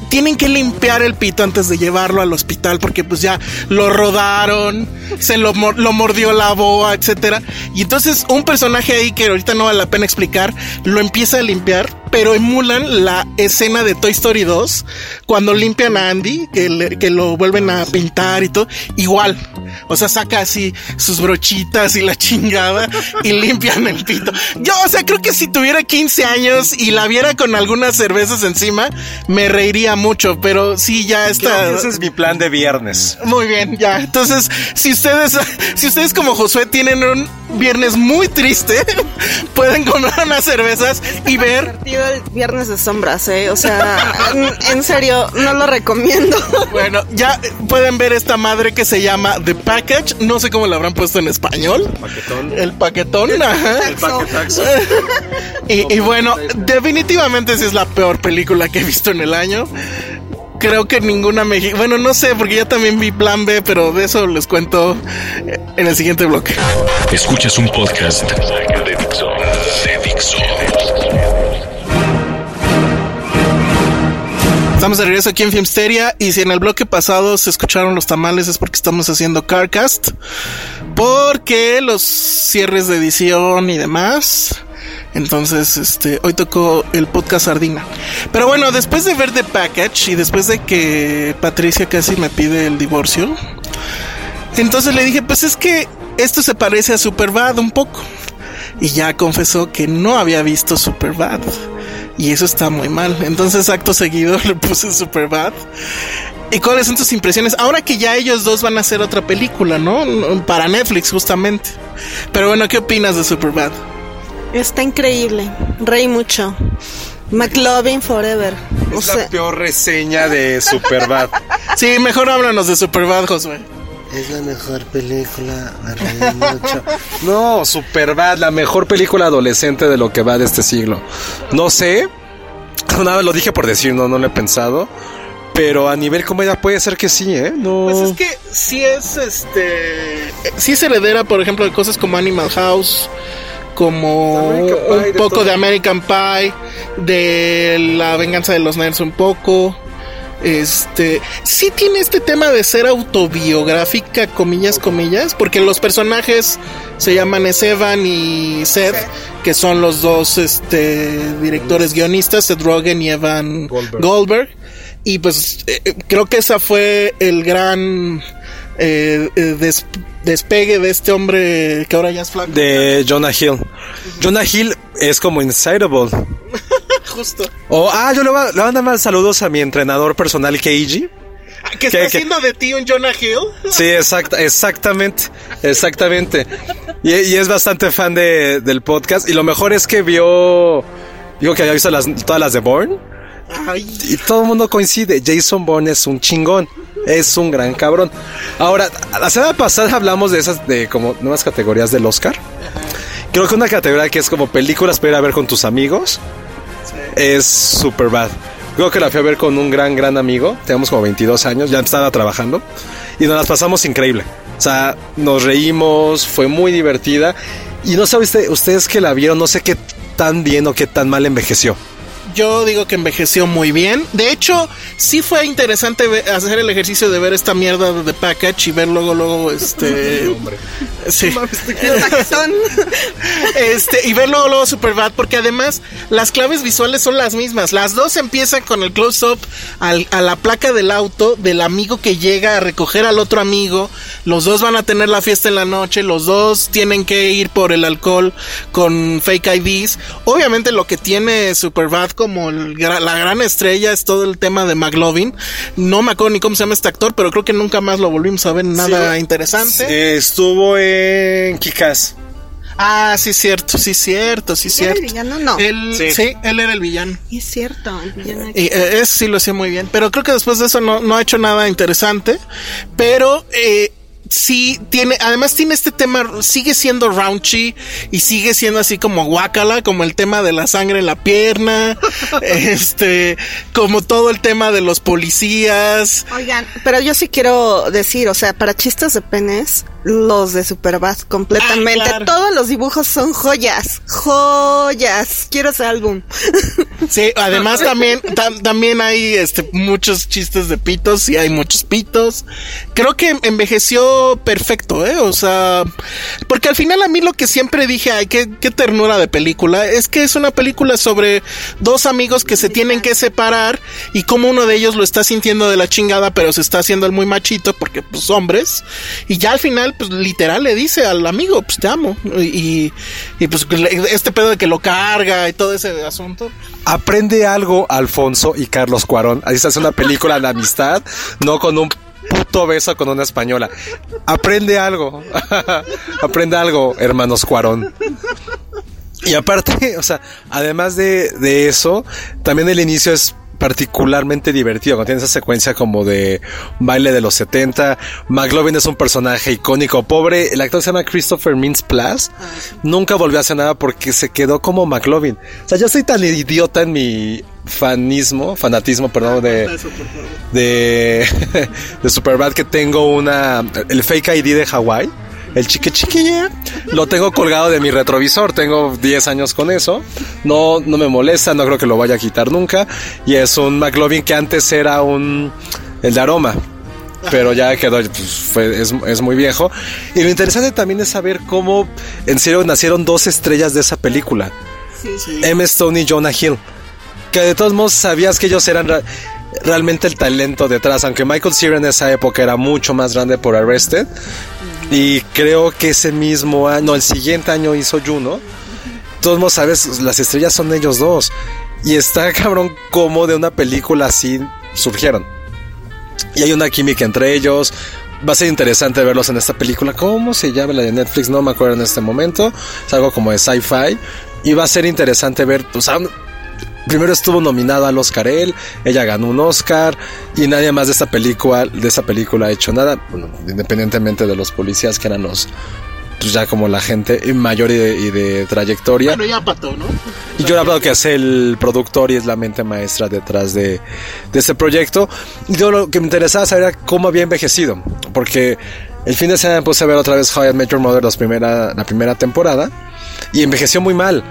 tienen que limpiar el pito antes de llevarlo al hospital porque pues ya lo rodaron, se lo, lo mordió la boa, etcétera. Y entonces un personaje ahí que ahorita no vale la pena explicar, lo empieza a limpiar pero emulan la escena de Toy Story 2 cuando limpian a Andy, que, que lo vuelven a pintar y todo, igual. O sea, saca así sus brochitas y la chingada y limpian el pito. Yo, o sea, creo que si tuviera 15 años y la viera con algunas cervezas encima, me reiría mucho, pero sí, ya está. Ese es mi plan de viernes. Muy bien, ya. Entonces, si ustedes, si ustedes como Josué tienen un viernes muy triste, pueden comprar unas cervezas y ver el viernes de sombras, ¿eh? O sea, en, serio, no lo recomiendo. Bueno, ya pueden ver esta madre que se llama The Package. No sé cómo la habrán puesto en español. Paquetón. El paquetón, ajá. El paquetaxo. y, y bueno, definitivamente sí es la peor película que he visto en el año creo que ninguna mexicana. Bueno, no sé, porque ya también vi Plan B, pero de eso les cuento en el siguiente bloque. Escuchas un podcast de Estamos de regreso aquí en Filmsteria y si en el bloque pasado se escucharon los tamales es porque estamos haciendo Carcast, porque los cierres de edición y demás. Entonces, este, hoy tocó el podcast Sardina. Pero bueno, después de ver The Package y después de que Patricia casi me pide el divorcio, entonces le dije, pues es que esto se parece a Superbad un poco. Y ya confesó que no había visto Superbad. Y eso está muy mal. Entonces, acto seguido, le puse super bad. ¿Y cuáles son tus impresiones? Ahora que ya ellos dos van a hacer otra película, ¿no? Para Netflix, justamente. Pero bueno, ¿qué opinas de Superbad? Está increíble. Reí mucho. McLovin Forever. Es la peor reseña de Superbad. sí, mejor háblanos de Superbad, Josué. Es la mejor película, me reí mucho. No, Superbad, la mejor película adolescente de lo que va de este siglo. No sé, nada lo dije por decir, no, no lo he pensado. Pero a nivel comedia puede ser que sí, ¿eh? No. Pues es que sí es este. Sí es heredera, por ejemplo, de cosas como Animal House, como un poco de American Pie, de La venganza de los nerds, un poco. Este, sí tiene este tema de ser autobiográfica, comillas, comillas, porque los personajes se llaman Evan y Seth, que son los dos este, directores guionistas, Seth Rogen y Evan Goldberg. Y pues eh, eh, creo que esa fue el gran eh, despegue de este hombre que ahora ya es flaco. De Jonah Hill. Jonah Hill es como Insideable. Justo. O, ah, yo le voy, a, le dar más saludos a mi entrenador personal, Keiji. ¿Que está haciendo de ti un Jonah Hill? Sí, exacta, exactamente, exactamente. Y, es bastante fan de, del podcast. Y lo mejor es que vio, digo que había visto las, todas las de Bourne. Y todo el mundo coincide, Jason Bourne es un chingón. Es un gran cabrón. Ahora, la semana pasada hablamos de esas, de como nuevas categorías del Oscar. Creo que una categoría que es como películas para ir a ver con tus amigos es super bad. Creo que la fui a ver con un gran, gran amigo. Teníamos como 22 años, ya estaba trabajando. Y nos las pasamos increíble. O sea, nos reímos, fue muy divertida. Y no sé, ustedes que la vieron, no sé qué tan bien o qué tan mal envejeció yo digo que envejeció muy bien. De hecho, sí fue interesante hacer el ejercicio de ver esta mierda de package y ver luego, luego, este. Sí. este, y ver luego, luego Superbad, porque además las claves visuales son las mismas. Las dos empiezan con el close-up a la placa del auto del amigo que llega a recoger al otro amigo. Los dos van a tener la fiesta en la noche, los dos tienen que ir por el alcohol con fake IDs. Obviamente lo que tiene Superbad como la gran estrella es todo el tema de McLovin. No me acuerdo ni cómo se llama este actor, pero creo que nunca más lo volvimos a ver nada interesante. estuvo en Kikas. Ah, sí, cierto, sí, cierto, sí, cierto. ¿Era el villano? No. sí. él era el villano. es cierto, el villano. Y eh, eso sí lo hacía muy bien. Pero creo que después de eso no, no ha hecho nada interesante. Pero eh, sí tiene, además tiene este tema, sigue siendo raunchy y sigue siendo así como guacala, como el tema de la sangre en la pierna, este, como todo el tema de los policías. Oigan, pero yo sí quiero decir, o sea, para chistes de penes, Los de Superbad, completamente. Ah, claro. Todos los dibujos son joyas, joyas. Quiero ese álbum. Sí, además también, tam- también hay este muchos chistes de pitos y hay muchos pitos. Creo que envejeció perfecto, eh. O sea, porque al final a mí lo que siempre dije, ay, qué, qué ternura de película, es que es una película sobre dos amigos que se tienen que separar y como uno de ellos lo está sintiendo de la chingada, pero se está haciendo el muy machito porque pues hombres. Y ya al final, pues literal le dice al amigo, pues te amo. Y, y pues este pedo de que lo carga y todo ese asunto. Aprende algo, Alfonso y Carlos Cuarón. Ahí se hace una película de amistad, no con un puto beso con una española. Aprende algo. Aprende algo, hermanos Cuarón. Y aparte, o sea, además de, de eso, también el inicio es particularmente divertido, cuando tiene esa secuencia como de baile de los 70. McLovin es un personaje icónico, pobre, el actor se llama Christopher Mintz Plasse, nunca volvió a hacer nada porque se quedó como McLovin. O sea, yo soy tan idiota en mi fanismo, fanatismo, perdón, de, de, de Superbad que tengo una, el fake ID de Hawái. El chique chiquilla lo tengo colgado de mi retrovisor. Tengo 10 años con eso. No, no me molesta, no creo que lo vaya a quitar nunca. Y es un McLovin que antes era un. el de aroma. Pero ya quedó, pues, fue- es, es muy viejo. Y lo interesante también es saber cómo en serio nacieron dos estrellas de esa película. Emma Stone y Jonah Hill. Que de todos modos sabías que ellos eran ra- realmente el talento detrás. Aunque Michael Cera en esa época era mucho más grande por Arrested. Y creo que ese mismo año, el siguiente año hizo Juno. Todos sabes, las estrellas son ellos dos. Y está cabrón cómo de una película así surgieron. Y hay una química entre ellos. Va a ser interesante verlos en esta película. ¿Cómo se llama la de Netflix? No me acuerdo en este momento. Es algo como de sci-fi. Y va a ser interesante ver. O sea, primero estuvo nominado al Oscar él. Ella ganó un Oscar. Y nadie más de esta película, de esta película ha hecho nada. Bueno, independientemente de los policías que eran los. Pues ya como la gente mayor y de, y de trayectoria. Bueno, ya pató, ¿no? Y yo he hablado que es el productor y es la mente maestra detrás de, de este proyecto. Y yo lo que me interesaba saber era cómo había envejecido. Porque el fin de semana me puse a ver otra vez How I Met Your Mother los primera, la primera temporada. Y envejeció muy mal.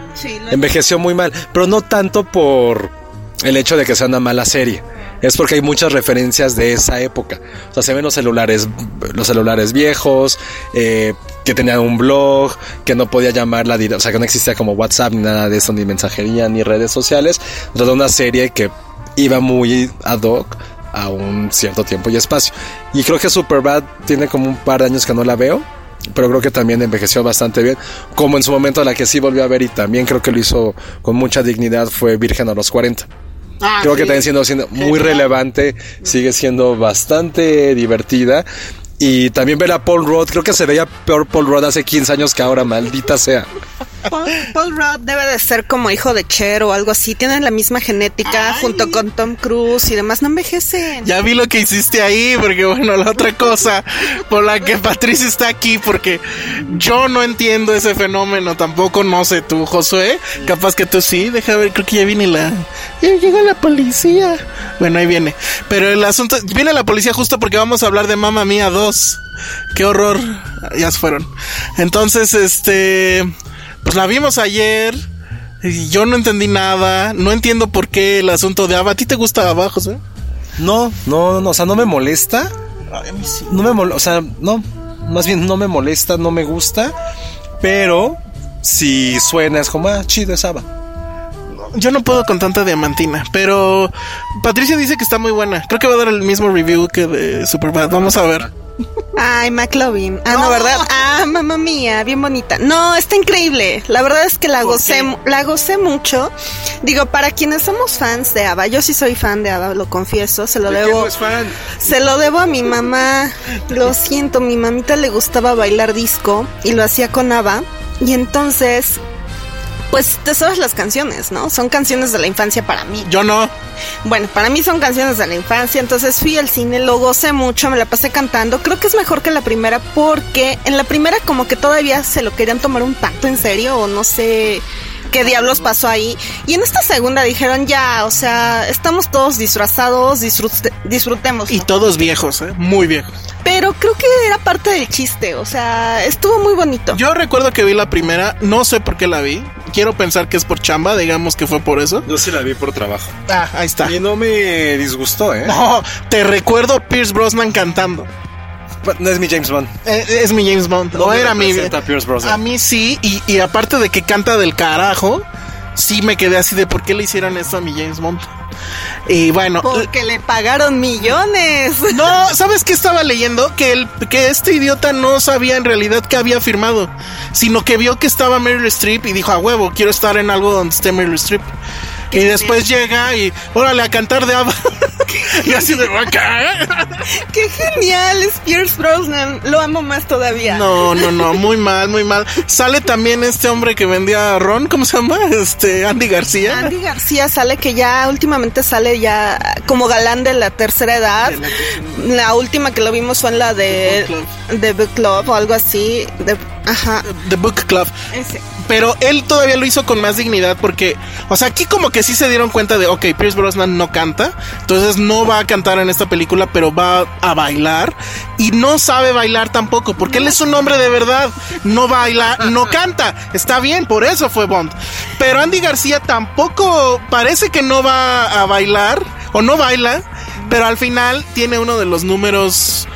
Envejeció muy mal. Pero no tanto por el hecho de que sea una mala serie. Es porque hay muchas referencias de esa época. O sea, se ven los celulares, los celulares viejos, eh, que tenían un blog, que no podía llamarla, o sea, que no existía como WhatsApp ni nada de eso, ni mensajería, ni redes sociales. Toda una serie que iba muy ad hoc a un cierto tiempo y espacio. Y creo que Superbad tiene como un par de años que no la veo. Pero creo que también envejeció bastante bien. Como en su momento la que sí volvió a ver y también creo que lo hizo con mucha dignidad fue Virgen a los 40. Ah, Creo que también siendo, siendo muy relevante, sigue siendo bastante divertida. Y también ver a Paul Rudd, creo que se veía peor Paul Rudd hace 15 años que ahora, maldita sea. Paul, Paul Rudd debe de ser como hijo de Cher o algo así. Tienen la misma genética junto con Tom Cruise y demás. No envejecen. Ya vi lo que hiciste ahí, porque bueno, la otra cosa por la que Patricia está aquí, porque yo no entiendo ese fenómeno, tampoco, no sé tú, Josué, capaz que tú sí, deja ver, creo que ya viene la... Ya llegó la policía. Bueno, ahí viene. Pero el asunto, viene la policía justo porque vamos a hablar de Mamma Mía 2. Qué horror, ya se fueron. Entonces, este, pues la vimos ayer. Y yo no entendí nada, no entiendo por qué el asunto de Ava. ¿A ti te gusta Ava, José? No, no, no, o sea, no me molesta. No me molesta, o sea, no, más bien no me molesta, no me gusta. Pero si suena es como, ah, chido, es Ava. Yo no puedo con tanta diamantina, pero Patricia dice que está muy buena. Creo que va a dar el mismo review que de Superbad. Vamos a ver. Ay, McLovin. Ah, no, ¿verdad? Ah, mamá mía, bien bonita. No, está increíble. La verdad es que la gocé, la gocé mucho. Digo, para quienes somos fans de ABBA, yo sí soy fan de ABBA, lo confieso, se lo debo. Se lo debo a mi mamá. Lo siento, mi mamita le gustaba bailar disco y lo hacía con ABBA. Y entonces, pues te sabes las canciones, ¿no? Son canciones de la infancia para mí. Yo no. Bueno, para mí son canciones de la infancia, entonces fui al cine, lo gocé mucho, me la pasé cantando. Creo que es mejor que la primera porque en la primera como que todavía se lo querían tomar un tanto en serio o no sé, qué diablos pasó ahí. Y en esta segunda dijeron, ya, o sea, estamos todos disfrazados, disfrute- disfrutemos. Y todos viejos, ¿eh? Muy viejos. Pero creo que era parte del chiste, o sea, estuvo muy bonito. Yo recuerdo que vi la primera, no sé por qué la vi. Quiero pensar que es por chamba, digamos que fue por eso. Yo sí la vi por trabajo. Ah, ahí está. Y no me disgustó, ¿eh? No, te recuerdo Pierce Brosnan cantando. No es mi James Bond. Eh, es mi James Bond. No era mi. a Pierce Brosnan. A mí sí, y, y aparte de que canta del carajo, sí me quedé así de por qué le hicieron esto a mi James Bond. Y bueno. Porque le pagaron millones. No, ¿sabes qué estaba leyendo? Que, el, que este idiota no sabía en realidad que había firmado, sino que vio que estaba Meryl Streep y dijo, a huevo, quiero estar en algo donde esté Meryl Streep. Y después llega y, órale, a cantar de ABBA. y así de vaca. Qué genial es Pierce Brosnan. Lo amo más todavía. No, no, no, muy mal, muy mal. Sale también este hombre que vendía ron, ¿cómo se llama? Este, Andy García. Andy García sale que ya últimamente sale ya como galán de la tercera edad. La última que lo vimos fue en la de The Book Club o algo así. De, ajá. The Book Club. Ese. Pero él todavía lo hizo con más dignidad porque, o sea, aquí como que sí se dieron cuenta de, ok, Pierce Brosnan no canta, entonces no va a cantar en esta película, pero va a bailar y no sabe bailar tampoco, porque él es un hombre de verdad, no baila, no canta, está bien, por eso fue Bond. Pero Andy García tampoco parece que no va a bailar o no baila, pero al final tiene uno de los números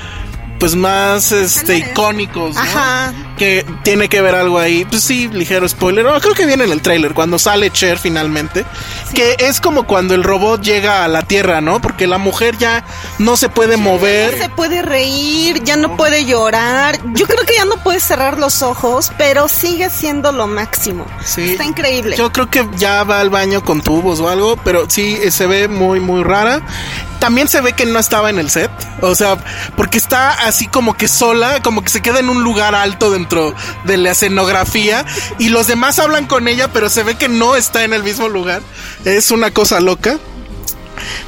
pues más este icónicos, ¿no? Ajá. Que tiene que ver algo ahí. Pues sí, ligero spoiler. No, creo que viene en el tráiler cuando sale Cher finalmente, que es como cuando el robot llega a la Tierra, ¿no? Porque la mujer ya no se puede No mover. se puede reír, ya no puede llorar. Yo creo que ya no puede cerrar los ojos, pero sigue siendo lo máximo. Sí. Está increíble. Yo creo que ya va al baño con tubos o algo, pero sí eh, se ve muy, muy rara. También se ve que no estaba en el set, o sea, porque está así como que sola, como que se queda en un lugar alto dentro de la escenografía y los demás hablan con ella, pero se ve que no está en el mismo lugar. Es una cosa loca.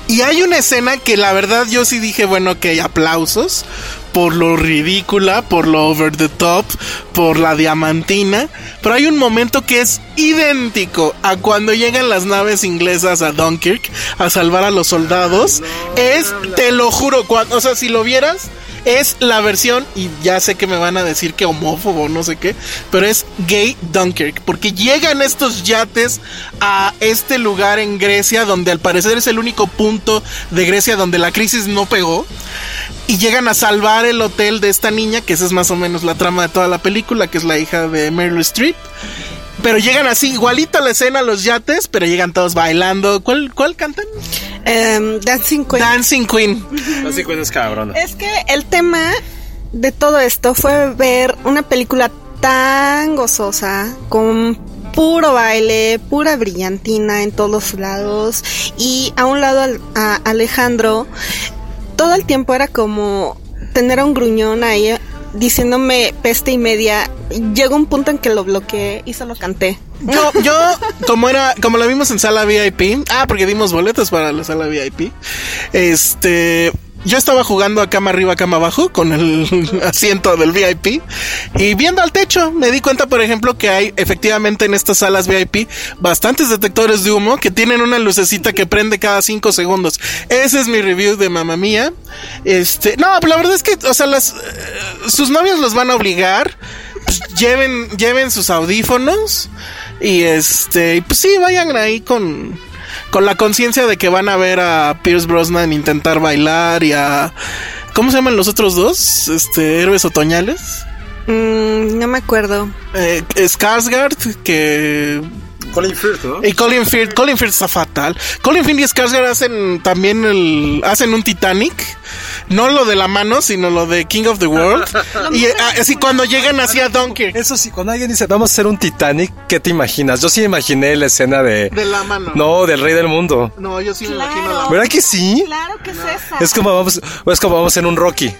Y hay una escena que la verdad yo sí dije, bueno, que hay aplausos por lo ridícula, por lo over the top, por la diamantina. Pero hay un momento que es idéntico a cuando llegan las naves inglesas a Dunkirk a salvar a los soldados. es, te lo juro, cuando, o sea, si lo vieras, es la versión, y ya sé que me van a decir que homófobo, no sé qué, pero es gay Dunkirk, porque llegan estos yates a este lugar en Grecia, donde al parecer es el único punto de Grecia donde la crisis no pegó, y llegan a salvar el hotel de esta niña, que esa es más o menos la trama de toda la película, que es la hija de Meryl Streep. Pero llegan así, igualito a la escena los yates, pero llegan todos bailando. ¿Cuál, cuál cantan? Em, Dancing Queen. Dancing Queen. Así que es cabrona. Es que el tema de todo esto fue ver una película tan gozosa, con puro baile, pura brillantina en todos lados. Y a un lado a Alejandro, todo el tiempo era como tener a un gruñón ahí diciéndome peste y media. Llegó un punto en que lo bloqueé y solo canté. No, yo, como era, como la vimos en sala VIP, ah, porque dimos boletos para la sala VIP, este, yo estaba jugando a cama arriba, cama abajo, con el asiento del VIP, y viendo al techo, me di cuenta, por ejemplo, que hay efectivamente en estas salas VIP bastantes detectores de humo que tienen una lucecita que prende cada cinco segundos. Ese es mi review de Mamma Mía. Este, no, pero la verdad es que, o sea, las, eh, sus novios los van a obligar pues, lleven, lleven sus audífonos y este, pues sí, vayan ahí con, con la conciencia de que van a ver a Pierce Brosnan intentar bailar y a, ¿cómo se llaman los otros dos? Este, héroes otoñales. Mm, no me acuerdo. Eh, Skarsgård, que Colin Firth, ¿no? y Colin Firth, Colin Firth está fatal. Colin Firth y Skarsgård hacen también el, hacen un Titanic. No lo de la mano, sino lo de King of the World. y así cuando llegan hacia Dunkirk. Eso sí, cuando alguien dice, vamos a hacer un Titanic, ¿qué te imaginas? Yo sí imaginé la escena de... De la mano. No, del rey del mundo. No, yo sí me Claro. imagino la ¿Verdad que sí? Claro que es esa. Es como vamos, es como vamos en un Rocky.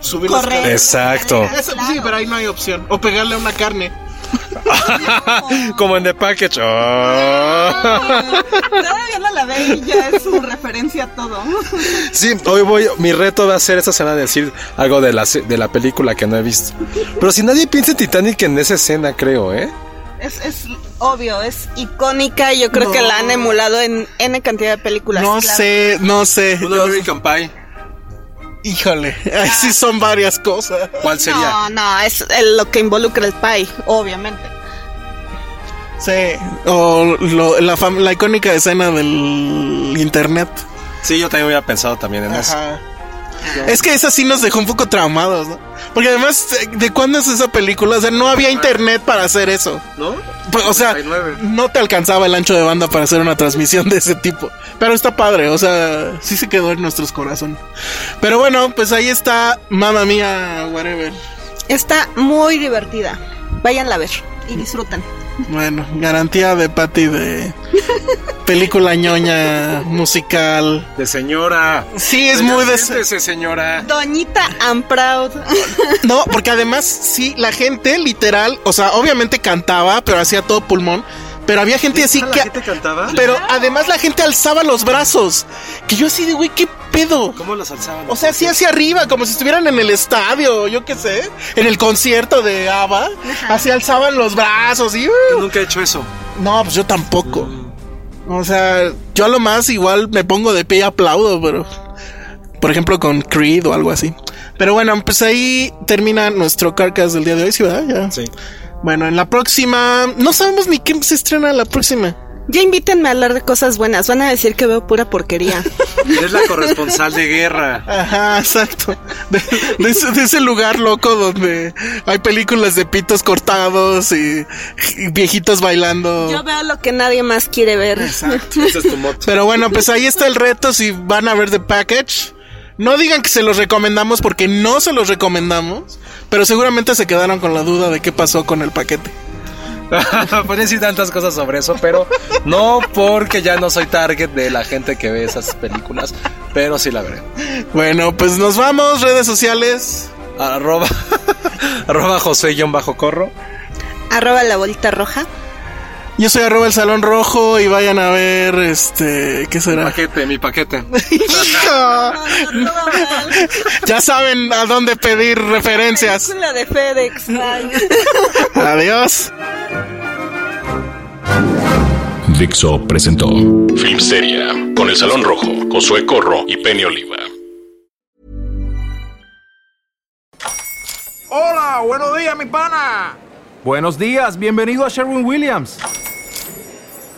subir las Correcto. Exacto. Eso, Sí, pero ahí no hay opción. O pegarle a una carne. como en The Package. Oh. Todavía no la ve y ya es su referencia a todo. Sí, hoy voy, mi reto va a ser esta semana decir algo de la, de la película que no he visto. Pero si nadie piensa en Titanic en esa escena, creo, ¿eh? Es, es obvio, es icónica y yo creo que la han emulado en N cantidad de películas. No claro. sé, no sé. American Pie. Híjole, ahí sí son varias cosas. ¿Cuál sería? No, no, es el- lo que involucra el pie, obviamente. Sí, o lo- la, fam- la icónica escena del internet. Sí, yo también hubiera pensado también en eso. Es que esa sí nos dejó un poco traumados, ¿no? Porque además, eh, ¿de cuándo es esa película? O sea, no había internet para hacer eso. ¿No? Pues, o sea, 99. no te alcanzaba el ancho de banda para hacer una transmisión de ese tipo. Pero está padre, o sea, sí se quedó en nuestros corazones. Pero bueno, pues ahí está Mamma Mía, whatever. Está muy divertida. Váyanla a ver y disfruten. Bueno, garantía de Patty de película ñoña musical. De señora. Sí, es muy de... Siéntese, señora. Doñita I'm proud. No, porque además, sí, la gente literal, o sea, obviamente cantaba, pero hacía todo pulmón. Pero había gente así ¿La que. gente cantaba? Pero además la gente alzaba los brazos. Que yo así de, güey, ¿qué pedo? ¿Cómo las alzaban? O sea, así hacia arriba, como si estuvieran en el estadio, yo qué sé, en el concierto de ABBA. Así alzaban los brazos y. Yo uh. nunca he hecho eso. No, pues yo tampoco. O sea, yo a lo más igual me pongo de pie y aplaudo, pero. Por ejemplo, con Creed o algo así. Pero bueno, pues ahí termina nuestro carcas del día de hoy, ¿sí, verdad? Ya. Sí. Bueno, en la próxima. No sabemos ni qué se estrena la próxima. Ya invítenme a hablar de cosas buenas. Van a decir que veo pura porquería. Es la corresponsal de guerra. Ajá, exacto. De, de ese, de ese lugar loco donde hay películas de pitos cortados y, y viejitos bailando. Yo veo lo que nadie más quiere ver. Exacto. Ese es tu moto. Pero bueno, pues ahí está el reto si van a ver The Package. No digan que se los recomendamos porque no se los recomendamos, pero seguramente se quedaron con la duda de qué pasó con el paquete. Pueden decir tantas cosas sobre eso, pero no porque ya no soy target de la gente que ve esas películas, pero sí la veré. Bueno, pues nos vamos, redes sociales. Arroba, arroba José-Corro. Arroba la bolita roja. Yo soy arroba el salón rojo y vayan a ver este, ¿qué será? Paquete, mi paquete. Hijo, ya saben a dónde pedir referencias. La de FedEx. Adiós. Dixo presentó Filmsteria con el Salón Rojo, Josué Corro y Penny Oliva. Hola, buenos días, mi pana. Buenos días, bienvenido a Sherwin Williams.